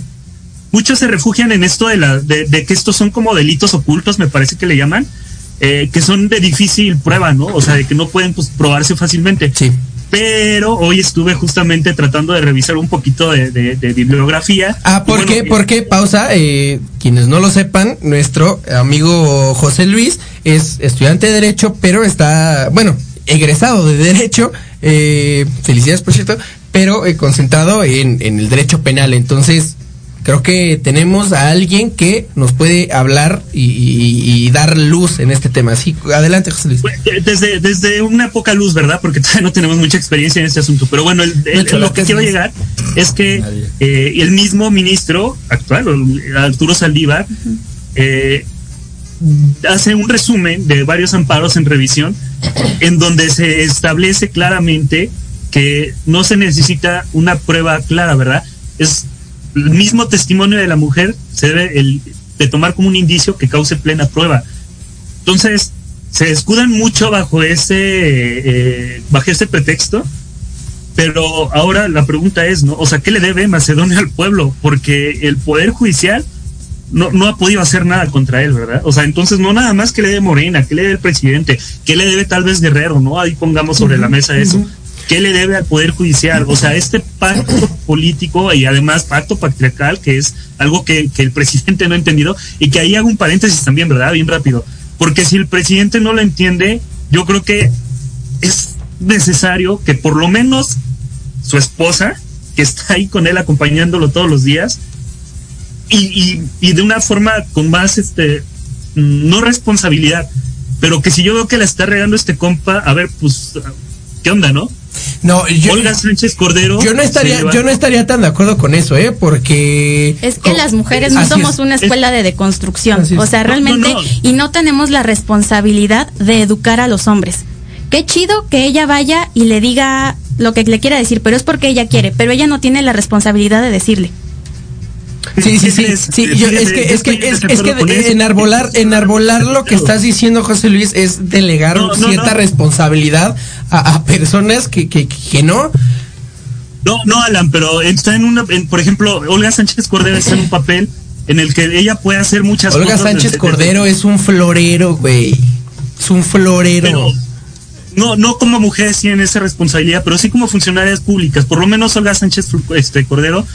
Muchos se refugian en esto de, la, de, de que estos son como delitos ocultos, me parece que le llaman, eh, que son de difícil prueba, ¿no? O sea, de que no pueden pues, probarse fácilmente. Sí. Pero hoy estuve justamente tratando de revisar un poquito de, de- de bibliografía. Ah, Y ¿por bueno, qué? eh, Porque, pausa, eh, quienes no lo sepan, nuestro amigo José Luis es estudiante de Derecho, pero está, bueno, egresado de Derecho, eh, felicidades por cierto, pero eh, concentrado en, en el Derecho Penal. Entonces, creo que tenemos a alguien que nos puede hablar y, y- y dar luz en este tema. Sí, adelante, José Luis. Pues, eh, Desde, desde una poca luz, ¿verdad? Porque todavía no tenemos mucha experiencia en este asunto. Pero bueno, el- lo que quiero llegar es que eh, el mismo ministro actual, Arturo Saldívar, eh, hace un resumen de varios amparos en revisión en donde se establece claramente que no se necesita una prueba clara, ¿verdad? Es el mismo testimonio de la mujer se debe el- de tomar como un indicio que cause plena prueba. Entonces, se escudan mucho bajo ese, eh, bajo ese pretexto, pero ahora la pregunta es, ¿no? O sea, ¿qué le debe Macedonia al pueblo? Porque el Poder Judicial no, no ha podido hacer nada contra él, ¿verdad? O sea, entonces no nada más que le debe Morena, que le debe el presidente, que le debe tal vez Guerrero, ¿no? Ahí pongamos sobre la mesa eso. ¿Qué le debe al Poder Judicial? O sea, este pacto político y además pacto patriarcal, que es algo que, el presidente no ha entendido, y que ahí hago un paréntesis también, ¿verdad? Bien rápido. Porque si el presidente no lo entiende, yo creo que es necesario que por lo menos su esposa, que está ahí con él acompañándolo todos los días, y, y, y de una forma con más, este, mm, no responsabilidad, pero que si yo veo que la está regando este compa, a ver, pues, ¿qué onda, no? No, yo, Olga Sánchez Cordero. yo no estaría, yo no estaría tan de acuerdo con eso, ¿eh? Porque Es que las mujeres no somos es. una escuela de deconstrucción. Es. O sea, No, realmente, no, no. y no tenemos la responsabilidad de educar a los hombres. Qué chido que ella vaya y le diga lo que le quiera decir, pero es porque ella quiere, pero ella no tiene la responsabilidad de decirle. Sí, sí, sí, sí, yo- es que, es que, es, es que enarbolar, enarbolar lo que estás diciendo, José Luis, es delegar No, no, cierta no. responsabilidad a, a personas que, que, que no. No, no, Alan, pero está en una, en- por ejemplo, Olga Sánchez Cordero está en un papel en el que ella puede hacer muchas Olga cosas. Sánchez desde- Cordero es un florero, güey. Es un florero. Pero no, no como mujeres tienen esa responsabilidad, pero sí como funcionarias públicas. Por lo menos Olga Sánchez este, Cordero,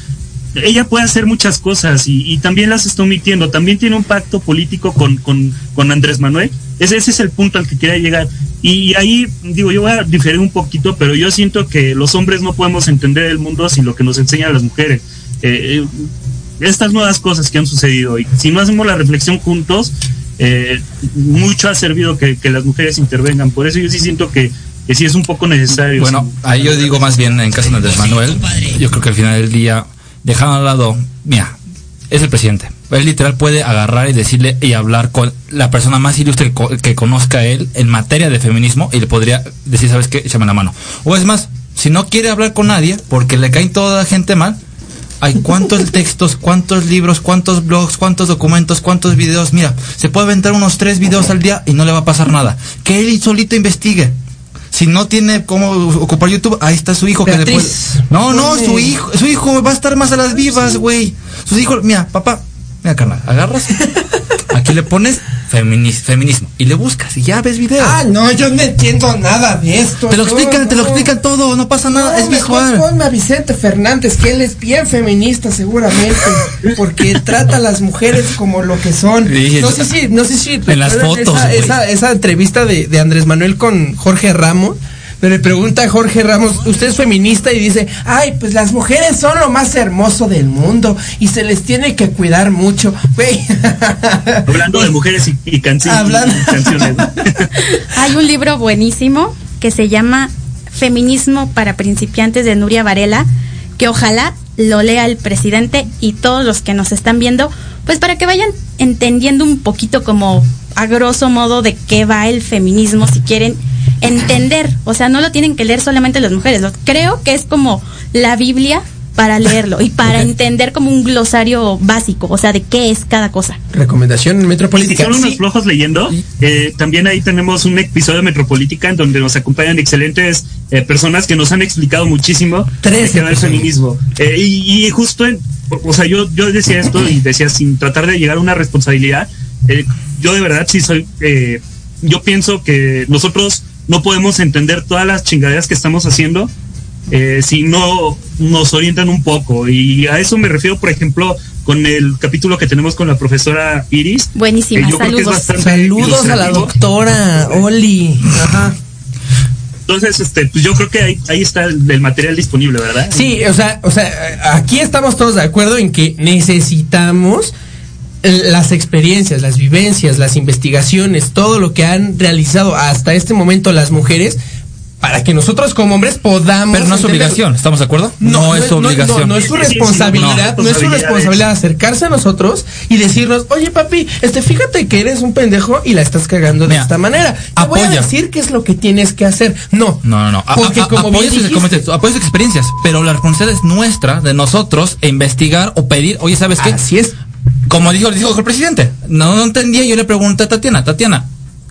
ella puede hacer muchas cosas y, y también las está omitiendo. También tiene un pacto político con, con, con Andrés Manuel. Ese, ese es el punto al que quería llegar. Y ahí, digo, yo voy a diferir un poquito, pero yo siento que los hombres no podemos entender el mundo sin lo que nos enseñan las mujeres. Eh, eh, estas nuevas cosas que han sucedido. Y si no hacemos la reflexión juntos, eh, mucho ha servido que, que las mujeres intervengan. Por eso yo sí siento que, que sí es un poco necesario. Bueno, ahí yo digo más bien en caso de Andrés Manuel, yo creo que al final del día, dejando al lado, mira, es el presidente. Él literal puede agarrar y decirle y hablar con la persona más ilustre que, co- que conozca a él en materia de feminismo y le podría decir, ¿sabes qué? Échame la mano. O es más, si no quiere hablar con nadie porque le caen toda la gente mal, hay cuántos textos, cuántos libros, cuántos blogs, cuántos documentos, cuántos videos. Mira, se puede aventar unos tres videos al día y no le va a pasar nada. Que él solito investigue. Si no tiene cómo ocupar YouTube, ahí está su hijo que le puede- No, no, su hijo, su hijo va a estar más a las vivas, güey. Sus hijos, mira, papá, mira, carnal, agarras. Aquí le pones feminis- feminismo y le buscas y ya ves video. Ah, no, yo no entiendo nada de esto. te lo no, explican, te lo explican todo, no pasa nada, No, es mejor visual. ponme a Vicente Fernández, que él es bien feminista seguramente, porque trata a las mujeres como lo que son. Sí, no sé si, no sé si en las fotos, esa, esa entrevista de, de Andrés Manuel con Jorge Ramos. Pero Le pregunta a Jorge Ramos, usted es feminista y dice, ay, pues las mujeres son lo más hermoso del mundo y se les tiene que cuidar mucho. Hablando de mujeres y, Hablando- y canciones. Hay un libro buenísimo que se llama Feminismo para principiantes de Nuria Varela, que ojalá lo lea el presidente y todos los que nos están viendo, pues para que vayan entendiendo un poquito como a grosso modo de qué va el feminismo si quieren entender, o sea, no lo tienen que leer solamente las mujeres, lo- creo que es como la Biblia para leerlo y para entender como un glosario básico, o sea, de qué es cada cosa. Recomendación Y si metropolítica. son unos Sí. flojos leyendo, eh, también ahí tenemos un episodio de Metropolítica en donde nos acompañan excelentes eh, personas que nos han explicado muchísimo Tres de qué va el feminismo. Eh, y, y justo, en- o o sea, yo, yo decía esto y decía sin tratar de llegar a una responsabilidad, eh, yo de verdad sí soy, eh, yo pienso que nosotros no podemos entender todas las chingaderas que estamos haciendo eh, si no nos orientan un poco. Y a eso me refiero, por ejemplo, con el capítulo que tenemos con la profesora Iris. Buenísima, que yo creo que es saludos. Saludos a la doctora Oli. Ajá. Entonces, este, pues yo creo que ahí, ahí está el, el material disponible, ¿verdad? Sí, o sea, o sea, aquí estamos todos de acuerdo en que necesitamos las experiencias, las vivencias, las investigaciones, todo lo que han realizado hasta este momento las mujeres para que nosotros como hombres podamos Pero no es obligación, ¿estamos de acuerdo? No, es obligación. No, no es su responsabilidad, no, es su responsabilidad acercarse a nosotros y decirnos, oye papi, este, fíjate que eres un pendejo y la estás cagando de Mira, esta manera. Te voy a decir qué es lo que tienes que hacer. No, No, no, no. A- Porque a- como dijiste- como dices, apoya sus experiencias, pero la responsabilidad es nuestra, de nosotros, e investigar o pedir, oye, ¿sabes qué? así es. Como dijo, dijo el presidente, no, no entendía, yo le pregunté a Tatiana, Tatiana,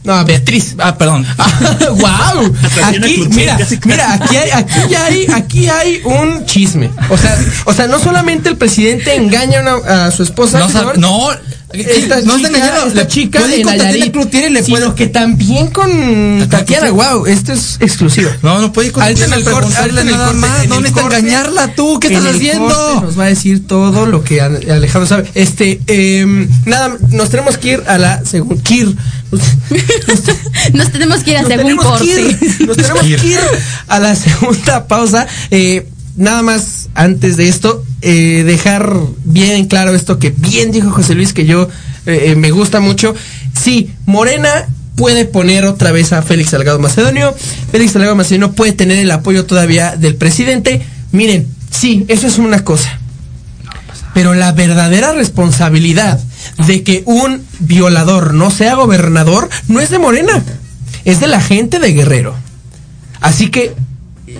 No, Beatriz. ah, perdón, wow. Aquí, mira, mira, aquí hay, aquí ya hay, aquí hay un chisme. O sea, o sea, no solamente el presidente engaña a, una- a su esposa, no, sab- no, esta no chica, está engañando, esta le- chica puede en con Tatiana Cloutier y le que también con Tatiana wow, esto es exclusivo. no, no puede ir con Tatiana el corte, preguntarle ahorita en el nada corte, más, en no engañarla tú, ¿qué en estás el haciendo? corte Nos va a decir todo lo que An- Alejandro sabe. Este, em, nada, nos tenemos que ir a la segunda. Kir. Nos tenemos que ir a Nos según tenemos que corte. ir, nos tenemos que ir a la segunda pausa. Eh, nada más antes de esto, eh, dejar bien claro esto que bien dijo José Luis, que yo eh, eh, me gusta mucho. Sí, Morena puede poner otra vez a Félix Salgado Macedonio. Félix Salgado Macedonio puede tener el apoyo todavía del presidente. Miren, sí, eso es una cosa. Pero la verdadera responsabilidad de que un violador no sea gobernador no es de Morena, es de la gente de Guerrero. Así que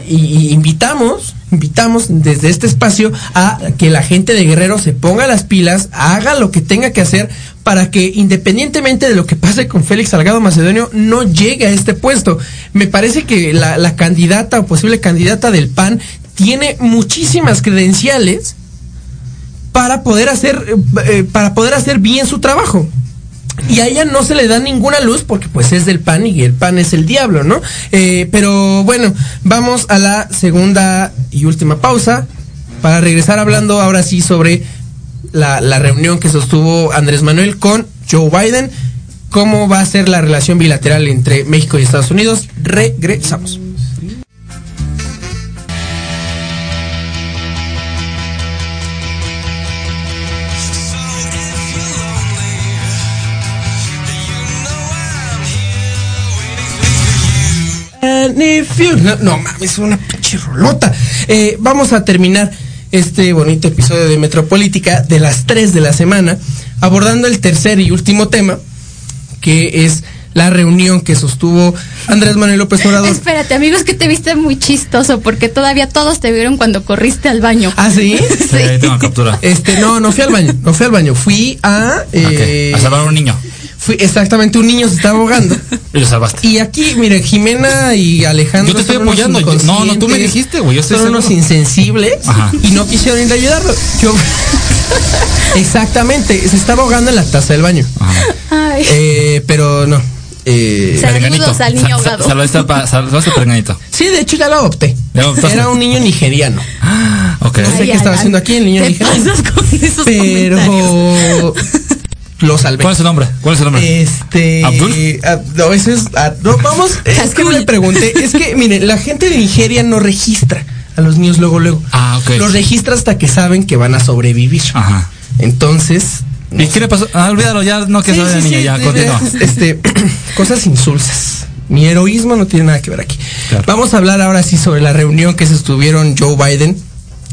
y- invitamos, invitamos desde este espacio a que la gente de Guerrero se ponga las pilas, haga lo que tenga que hacer para que independientemente de lo que pase con Félix Salgado Macedonio no llegue a este puesto. Me parece que la, candidata o posible candidata del PAN tiene muchísimas credenciales para poder hacer eh, eh, para poder hacer bien su trabajo. Y a ella no se le da ninguna luz porque pues es del pan y el pan es el diablo, ¿no? Eh, pero bueno, vamos a la segunda y última pausa para regresar hablando ahora sí sobre la, la reunión que sostuvo Andrés Manuel con Joe Biden. ¿Cómo va a ser la relación bilateral entre México y Estados Unidos? Regresamos. You- No, no mames, es una pinche rolota. Eh, vamos a terminar este bonito episodio de Metropolítica de las 3 de la semana, abordando el tercer y último tema, que es la reunión que sostuvo Andrés Manuel López Obrador. Espérate, amigos, que te viste muy chistoso porque todavía todos te vieron cuando corriste al baño. ¿Ah, sí? Sí, ahí tengo captura. Este, no, no fui al baño, no fui al baño, fui a... eh, A salvar a un niño. Fui- exactamente, un niño se estaba ahogando. Y lo salvaste. Y aquí, mire, Jimena y Alejandro. Yo te estoy apoyando. Yo- no, no, tú me dijiste, güey, yo estoy Son unos insensibles Ajá. y no quisieron ir a ayudarlo. Yo. Exactamente, se estaba ahogando en la taza del baño. Ay. Eh, pero no. Eh, Saludos al niño ahogado. Al perenganito. sí, de hecho ya lo adopté. ¿Ya lo adoptaste? Era un niño nigeriano. Ok. No sé Ay, qué estaba haciendo aquí el niño Te nigeriano. pasas con esos. Pero lo salvé. ¿Cuál es su nombre? ¿Cuál es su nombre? Este. ¿Abdul? ah, no, es. ah, no, vamos. Es que le pregunté. Es que, miren, la gente de Nigeria no registra a los niños luego, luego. Ah, ok. Los registra hasta que saben que van a sobrevivir. Ajá. Entonces. ¿Y qué le pasó? Ah, olvídalo, ya no Sí, quiero saber sí, niño, sí, ya, sí, continúa. Este, cosas insulsas. Mi heroísmo no tiene nada que ver aquí. Claro. Vamos a hablar ahora sí sobre la reunión que se estuvieron Joe Biden,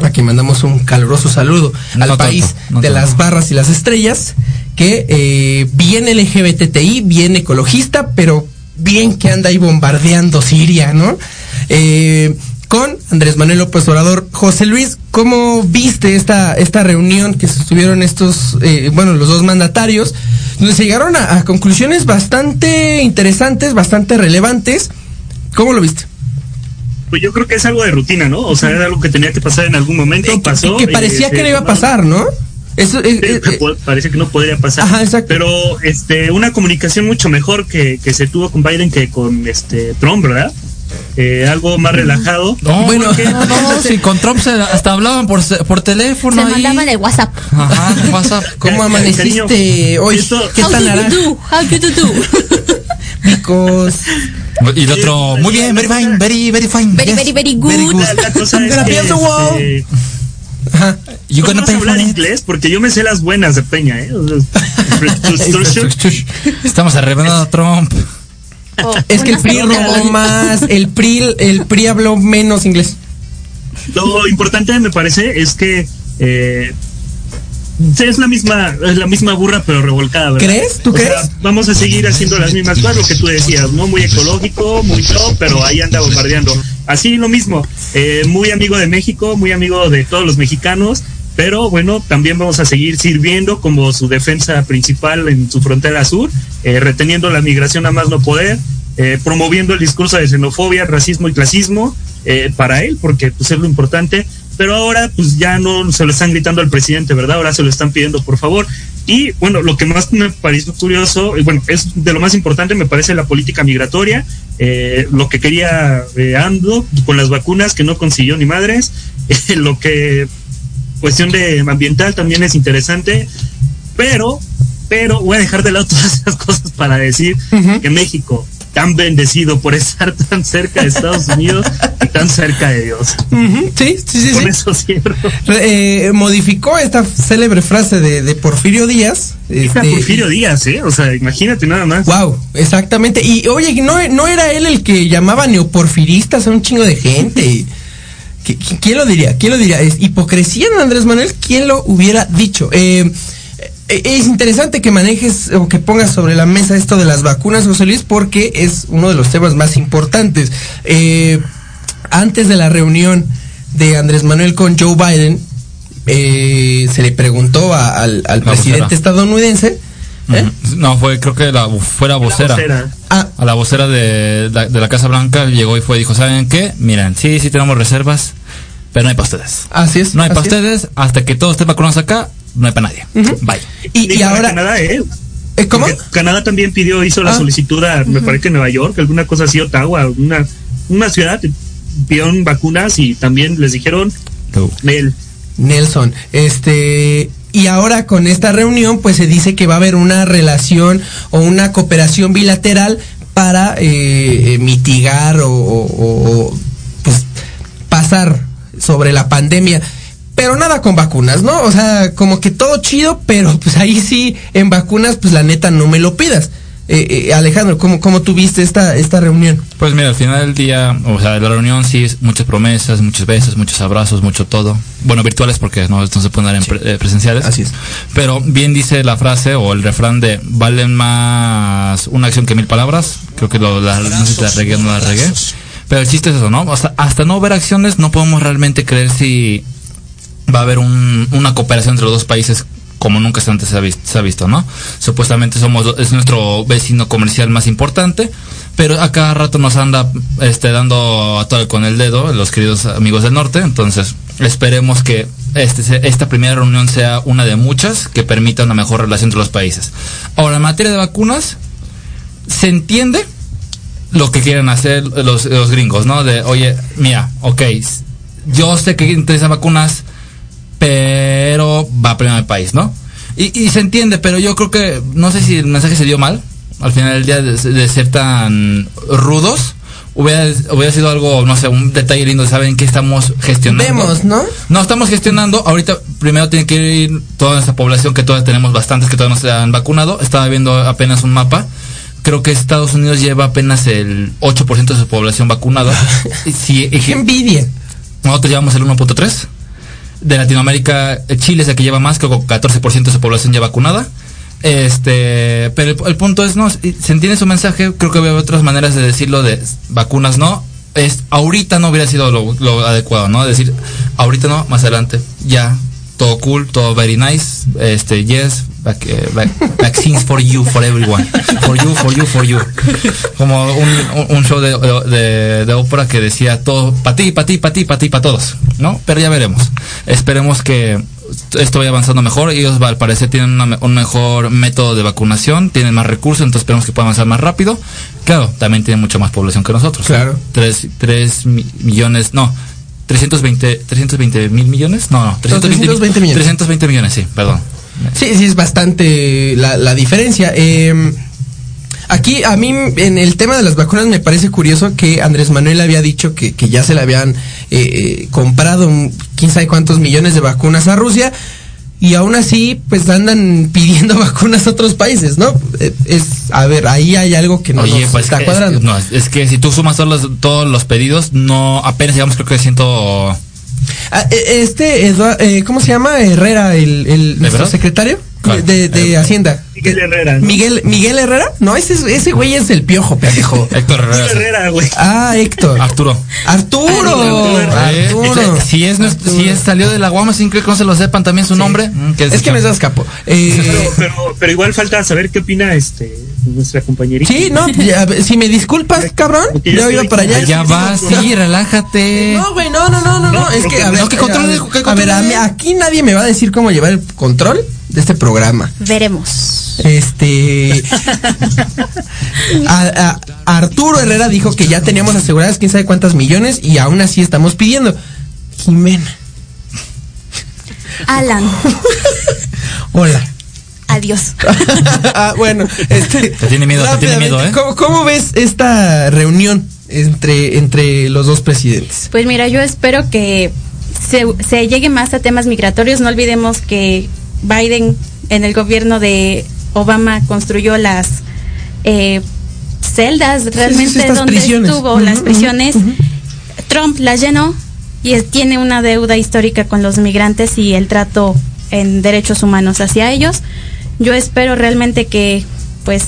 a quien mandamos un caluroso saludo No al tanto, país no de tanto. las barras y las estrellas, que eh, bien LGBTI, bien ecologista, pero bien que anda ahí bombardeando Siria, ¿no? Eh, con Andrés Manuel López Obrador. José Luis, ¿cómo viste esta, esta reunión que estuvieron estos, eh, bueno, los dos mandatarios, donde se llegaron a, a conclusiones bastante interesantes, bastante relevantes? ¿Cómo lo viste? Pues yo creo que es algo de rutina, ¿no? O sea, era algo que tenía que pasar en algún momento, Eh, que- pasó. que parecía que no iba a pasar, ¿no? Eso, eh, eh, que eh, parece que no podría pasar. Ajá, exacto. Pero este, una comunicación mucho mejor que, que se tuvo con Biden que con este Trump, ¿verdad? Eh, algo más relajado. No, Bueno. no, no, si con Trump se, hasta hablaban por, por teléfono. Se ahí. mandaban el WhatsApp. Ajá, WhatsApp. ¿Cómo amaneciste hoy? ¿Qué How tan do you naranja? do? How do you do? Because Y el otro, muy bien, very fine, very, very fine. Very, yes, very, very good. La, la cosa I'm gonna the wall. este, Ajá. You ¿Cómo gonna pay hablar inglés? Porque yo me sé las buenas de Peña, ¿eh? Estamos arreglando a Trump. Oh, Es que el PRI robó más, el PRI, el PRI habló menos inglés. Lo importante me parece es que eh, es la misma es la misma burra pero revolcada, ¿verdad? ¿Crees? ¿Tú O sea, crees? vamos a seguir haciendo las mismas cosas, lo que tú decías, ¿no? Muy ecológico, muy pro, pero ahí anda bombardeando. Así lo mismo, eh, muy amigo de México, muy amigo de todos los mexicanos, pero bueno, también vamos a seguir sirviendo como su defensa principal en su frontera sur, eh, reteniendo la migración a más no poder, eh, promoviendo el discurso de xenofobia, racismo y clasismo eh, para él, porque pues es lo importante. Pero ahora pues ya no se lo están gritando al presidente, ¿verdad? Ahora se lo están pidiendo por favor. Y bueno, lo que más me pareció curioso, y bueno, es de lo más importante, me parece la política migratoria, eh, lo que quería eh, AMLO con las vacunas que no consiguió ni madres, eh, lo que cuestión de ambiental también es interesante, pero, pero voy a dejar de lado todas esas cosas para decir Ujú. que México, tan bendecido por estar tan cerca de Estados Unidos y tan cerca de Dios. Sí, sí, sí. Con sí. eso cierro. Eh, modificó esta célebre frase de, de Porfirio Díaz. Este, Porfirio Díaz, ¿eh? O sea, imagínate nada más. Wow, exactamente. Y oye, no, no era él el que llamaba neoporfiristas a un chingo de gente. ¿Qui- qui- ¿Quién lo diría? ¿Quién lo diría? ¿Es hipocresía de Andrés Manuel? ¿Quién lo hubiera dicho? Eh, es interesante que manejes o que pongas sobre la mesa esto de las vacunas, José Luis, porque es uno de los temas más importantes. Eh, antes de la reunión de Andrés Manuel con Joe Biden, eh, se le preguntó a- al, presidente vocera. estadounidense. ¿eh? No, fue, creo que la, fue la vocera. vocera. Ah, A la vocera de, la- de la Casa Blanca llegó y fue y dijo, ¿saben qué? Miren, sí, sí tenemos reservas, pero no hay para ustedes. así es. No hay para ustedes, hasta que todos estén vacunados acá, no hay para nadie. Bye. Y, ahora, Canadá, ¿eh? ¿eh, ¿cómo? Canadá también pidió, hizo la Ah. solicitud a, me parece que Nueva York, alguna cosa así, Ottawa, una, una ciudad, pidieron vacunas y también les dijeron, Nel, Nelson, este, y ahora con esta reunión, pues se dice que va a haber una relación o una cooperación bilateral para eh, eh, mitigar o, o- o, pues pasar sobre la pandemia. Pero nada con vacunas, ¿no? O sea, como que todo chido, pero pues ahí sí, en vacunas, pues la neta no me lo pidas. Eh, eh, Alejandro, ¿cómo, ¿cómo tuviste esta, esta reunión? Pues mira, al final del día, o sea, la reunión sí, es muchas promesas, muchos besos, muchos abrazos, mucho todo. Bueno, virtuales porque no, no se pueden dar en pre- eh, presenciales. Así es. Pero bien dice la frase o el refrán de valen más una acción que mil palabras. Creo que lo, la, no sé si la regué o no la regué. Pero el chiste es eso, ¿no? Hasta, hasta no ver acciones no podemos realmente creer si va a haber un- una cooperación entre los dos países como nunca antes se ha, visto, se ha visto, ¿no? Supuestamente somos es nuestro vecino comercial más importante, pero a cada rato nos anda este dando a todo con el dedo los queridos amigos del norte, entonces esperemos que este, esta primera reunión sea una de muchas que permita una mejor relación entre los países. Ahora, en materia de vacunas, se entiende lo que quieren hacer los, gringos, ¿no? De, oye, mira, ok, yo sé que interesa vacunas, pero va primero el país, ¿no? Y, y se entiende, pero yo creo que, no sé si el mensaje se dio mal, al final del día de, de ser tan rudos, hubiera, hubiera sido algo, no sé, un detalle lindo de saber en qué estamos gestionando. Vemos, ¿no? No, estamos gestionando. Ahorita primero tiene que ir toda esta población que todavía tenemos bastantes que todavía no se han vacunado. Estaba viendo apenas un mapa. Creo que Estados Unidos lleva apenas el 8% de su población vacunada. Si, Qué envidia. nosotros llevamos el 1.3. De Latinoamérica, eh, Chile es el que lleva más, que 14% de su población ya vacunada. Este, pero el, punto es, no, se entiende su mensaje, creo que había otras maneras de decirlo de vacunas no. Es, ahorita no hubiera sido lo adecuado, ¿no? Decir, ahorita no, más adelante, ya, todo cool, todo very nice, este, yes, vac- eh, vac- vaccines for you, for everyone, for you, for you, for you. Como un, un- show de, de, de ópera que decía todo, para ti, para ti, para ti, para ti, para todos, ¿no? Pero ya veremos. Esperemos que esto vaya avanzando mejor. Ellos al parecer tienen una un mejor método de vacunación, tienen más recursos, entonces esperemos que pueda avanzar más rápido. Claro, también tienen mucha más población que nosotros. Claro. Tres, tres mi- millones, no, 320, 320 mil millones, no, no, 320, 320 millones. 320 millones, sí, perdón. Sí, sí, es bastante la, la diferencia. Eh, aquí, a mí, en el tema de las vacunas, me parece curioso que Andrés Manuel había dicho que, que ya se le habían eh, eh, comprado un- quién sabe cuántos millones de vacunas a Rusia. Y aún así, pues andan pidiendo vacunas a otros países, ¿no? Eh, Es, a ver, ahí hay algo que no Oye, nos pues está es- cuadrando. no, es que si tú sumas todos los, todos los pedidos, no, apenas llegamos creo que ciento... Ah, eh, este, Edua- eh, ¿cómo se llama? Herrera, el, el nuestro verdad? secretario de, de Eh, Hacienda. Miguel Herrera. ¿no? Miguel, Miguel Herrera, no, ese, es- ese güey es el piojo, pendejo. Héctor Miguel Herrera. Herrera, güey. Ah, Héctor. Arturo. Arturo. Arturo. eh, si es nuestro- si es salió de la Guama sin que no se lo sepan también su nombre. mm, Es que me das capo. Eh, Pero, pero, pero igual falta saber qué opina este nuestra compañerita. sí, no, ya, si me disculpas, cabrón, ya iba para allá. Ya va, sí, relájate. No, güey, no, no, no, no, no, es que, a ver, no, que a ver, que a ver, a controle. mí- aquí nadie me va a decir cómo llevar el control de este programa. Veremos. Este. a- a- Arturo Herrera dijo que ya teníamos aseguradas quién sabe cuántas millones y aún así estamos pidiendo. Jimena, Alan, hola. adiós. Ah, bueno, este. Te tiene miedo, te tiene miedo, ¿eh? ¿cómo, cómo ves esta reunión entre, entre los dos presidentes? Pues mira, yo espero que se, se llegue más a temas migratorios. No olvidemos que Biden en el gobierno de Obama construyó las eh, celdas realmente estas donde prisiones. estuvo las prisiones. Trump las llenó y es- tiene una deuda histórica con los migrantes y el trato en derechos humanos hacia ellos. Yo espero realmente que, pues,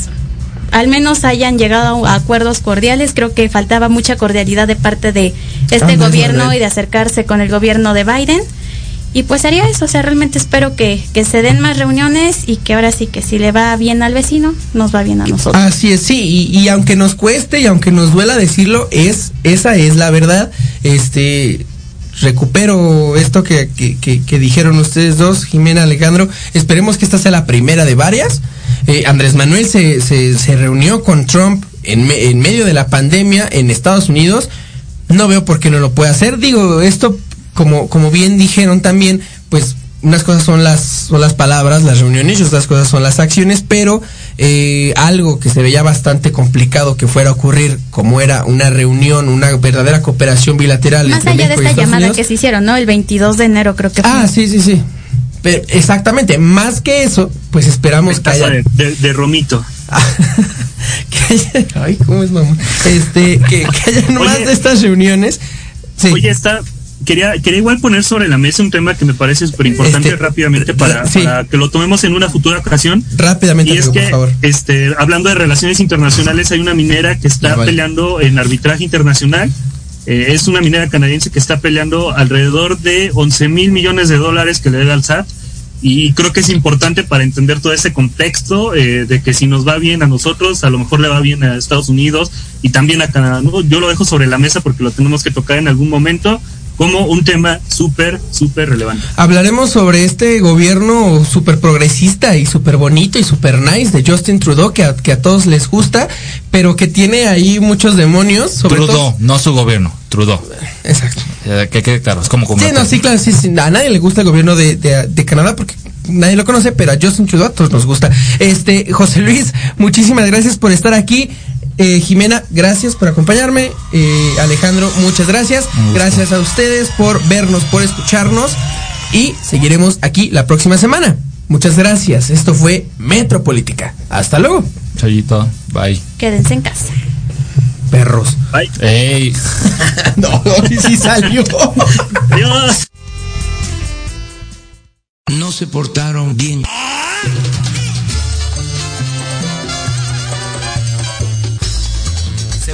al menos hayan llegado a acuerdos cordiales. Creo que faltaba mucha cordialidad de parte de este gobierno y de acercarse con el gobierno de Biden. Y pues haría eso, o sea, realmente espero que, que se den más reuniones y que ahora sí que si le va bien al vecino, nos va bien a nosotros. Así es, sí, y, y aunque nos cueste y aunque nos duela decirlo, es, esa es la verdad. Este, recupero esto que, que, que- que dijeron ustedes dos, Jimena Alejandro. Esperemos que esta sea la primera de varias. Eh, Andrés Manuel se, se, se reunió con Trump en, me- en medio de la pandemia en Estados Unidos. No veo por qué no lo puede hacer. Digo, esto, como, como bien dijeron también, pues unas cosas son las, son las palabras, las reuniones, y otras cosas son las acciones, pero eh, algo que se veía bastante complicado que fuera a ocurrir, como era una reunión, una verdadera cooperación bilateral. Más entre allá de México y esta llamada Unidos. que se hicieron, ¿no? El 22 de enero creo que fue. Ah, sí, sí, sí. Pero, exactamente, más que eso, pues esperamos que haya... de, de- de Romito. que haya- ay, ¿cómo es, mamá? Este, que, que haya más de estas reuniones. Sí. Oye, está. Quería, quería igual poner sobre la mesa un tema que me parece súper importante Este, rápidamente para, sí. para que lo tomemos en una futura ocasión. Rápidamente, Y es amigo, que, por favor. este, hablando de relaciones internacionales, hay una minera que está vale. peleando en arbitraje internacional. Eh, es una minera canadiense que está peleando alrededor de 11 mil millones de dólares que le debe al SAT y creo que es importante para entender todo ese contexto eh, de que si nos va bien a nosotros, a lo mejor le va bien a Estados Unidos y también a Canadá. ¿no? Yo lo dejo sobre la mesa porque lo tenemos que tocar en algún momento como un tema súper, súper relevante. Hablaremos sobre este gobierno súper progresista y súper bonito y súper nice de Justin Trudeau, que a, que a todos les gusta, pero que tiene ahí muchos demonios. Sobre Trudeau, todo- no su gobierno, Trudeau. Exacto. Eh, que quede claro, es como Sí, no, sí, claro, sí, sí, a nadie le gusta el gobierno de, de- de Canadá porque nadie lo conoce, pero a Justin Trudeau a todos nos gusta. Este, José Luis, muchísimas gracias por estar aquí. Eh, Jimena, gracias por acompañarme. Eh, Alejandro, muchas gracias. Gracias a ustedes por vernos, por escucharnos. Y seguiremos aquí la próxima semana. Muchas gracias. Esto fue Metropolítica. Hasta luego, Chayito, bye. Quédense en casa. perros. Bye. Ey. no, sí salió. Adiós. No se portaron bien.